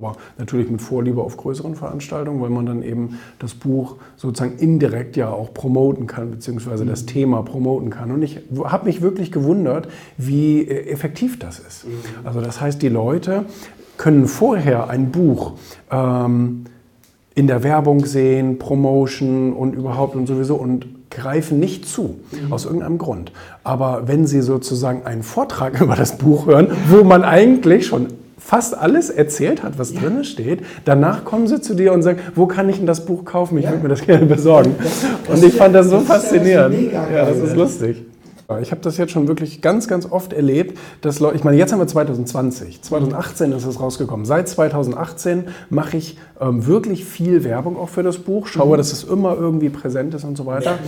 Aber natürlich mit Vorliebe auf größeren Veranstaltungen, weil man dann eben das Buch sozusagen indirekt ja auch promoten kann, beziehungsweise das Thema promoten kann. Und ich habe mich wirklich gewundert, wie äh, effektiv das ist. Mhm. Also das heißt, die Leute können vorher ein Buch ähm, in der Werbung sehen, Promotion und überhaupt und sowieso und greifen nicht zu, mhm. aus irgendeinem Grund. Aber wenn Sie sozusagen einen Vortrag über das Buch hören, wo man eigentlich schon fast alles erzählt hat, was ja. drin steht. Danach kommen sie zu dir und sagen, wo kann ich denn das Buch kaufen? Ich ja. würde mir das gerne besorgen. Das, das und ich fand das so das faszinierend. Ja, das ist lustig. Ich habe das jetzt schon wirklich ganz, ganz oft erlebt, dass Leute, ich meine, jetzt haben wir 2020, 2018 ist es rausgekommen. Seit 2018 mache ich ähm, wirklich viel Werbung auch für das Buch, schaue, mhm. dass es immer irgendwie präsent ist und so weiter.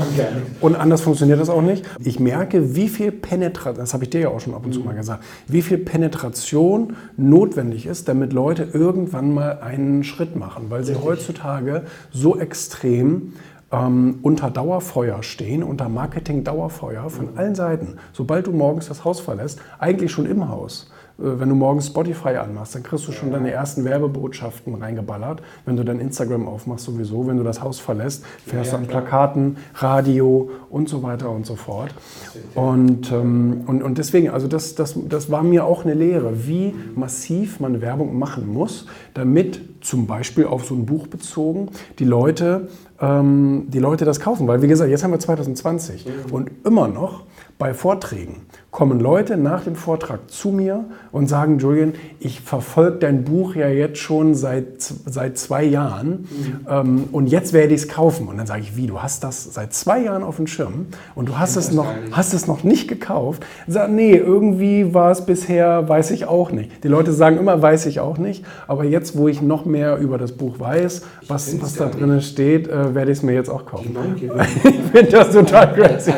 Und anders funktioniert das auch nicht. Ich merke, wie viel Penetration, das habe ich dir ja auch schon ab und zu mhm. mal gesagt, wie viel Penetration notwendig ist, damit Leute irgendwann mal einen Schritt machen, weil sie heutzutage so extrem ähm, unter Dauerfeuer stehen, unter Marketing-Dauerfeuer von allen Seiten. Sobald du morgens das Haus verlässt, eigentlich schon im Haus. Äh, wenn du morgens Spotify anmachst, dann kriegst du schon deine ersten Werbebotschaften reingeballert. Wenn du dein Instagram aufmachst, sowieso. Wenn du das Haus verlässt, fährst du an Plakaten, Radio und so weiter und so fort. Und, ähm, und, und deswegen, also das, das, das war mir auch eine Lehre, wie massiv man Werbung machen muss, damit zum Beispiel auf so ein Buch bezogen die Leute, ähm, die Leute das kaufen. Weil wie gesagt, jetzt haben wir 2020 mhm. und immer noch bei Vorträgen kommen Leute nach dem Vortrag zu mir und sagen, Julian, ich verfolge dein Buch ja jetzt schon seit, seit zwei Jahren mhm. ähm, und jetzt werde ich es kaufen. Und dann sage ich, wie, du hast das seit zwei Jahren auf dem Schirm und du hast, es noch, hast es noch nicht gekauft? Sag, nee, irgendwie war es bisher, weiß ich auch nicht. Die Leute sagen immer, weiß ich auch nicht, aber jetzt, wo ich noch mehr über das Buch weiß, was, was da drin steht, äh, werde ich es mir jetzt auch kaufen. Ich, ich finde das total crazy.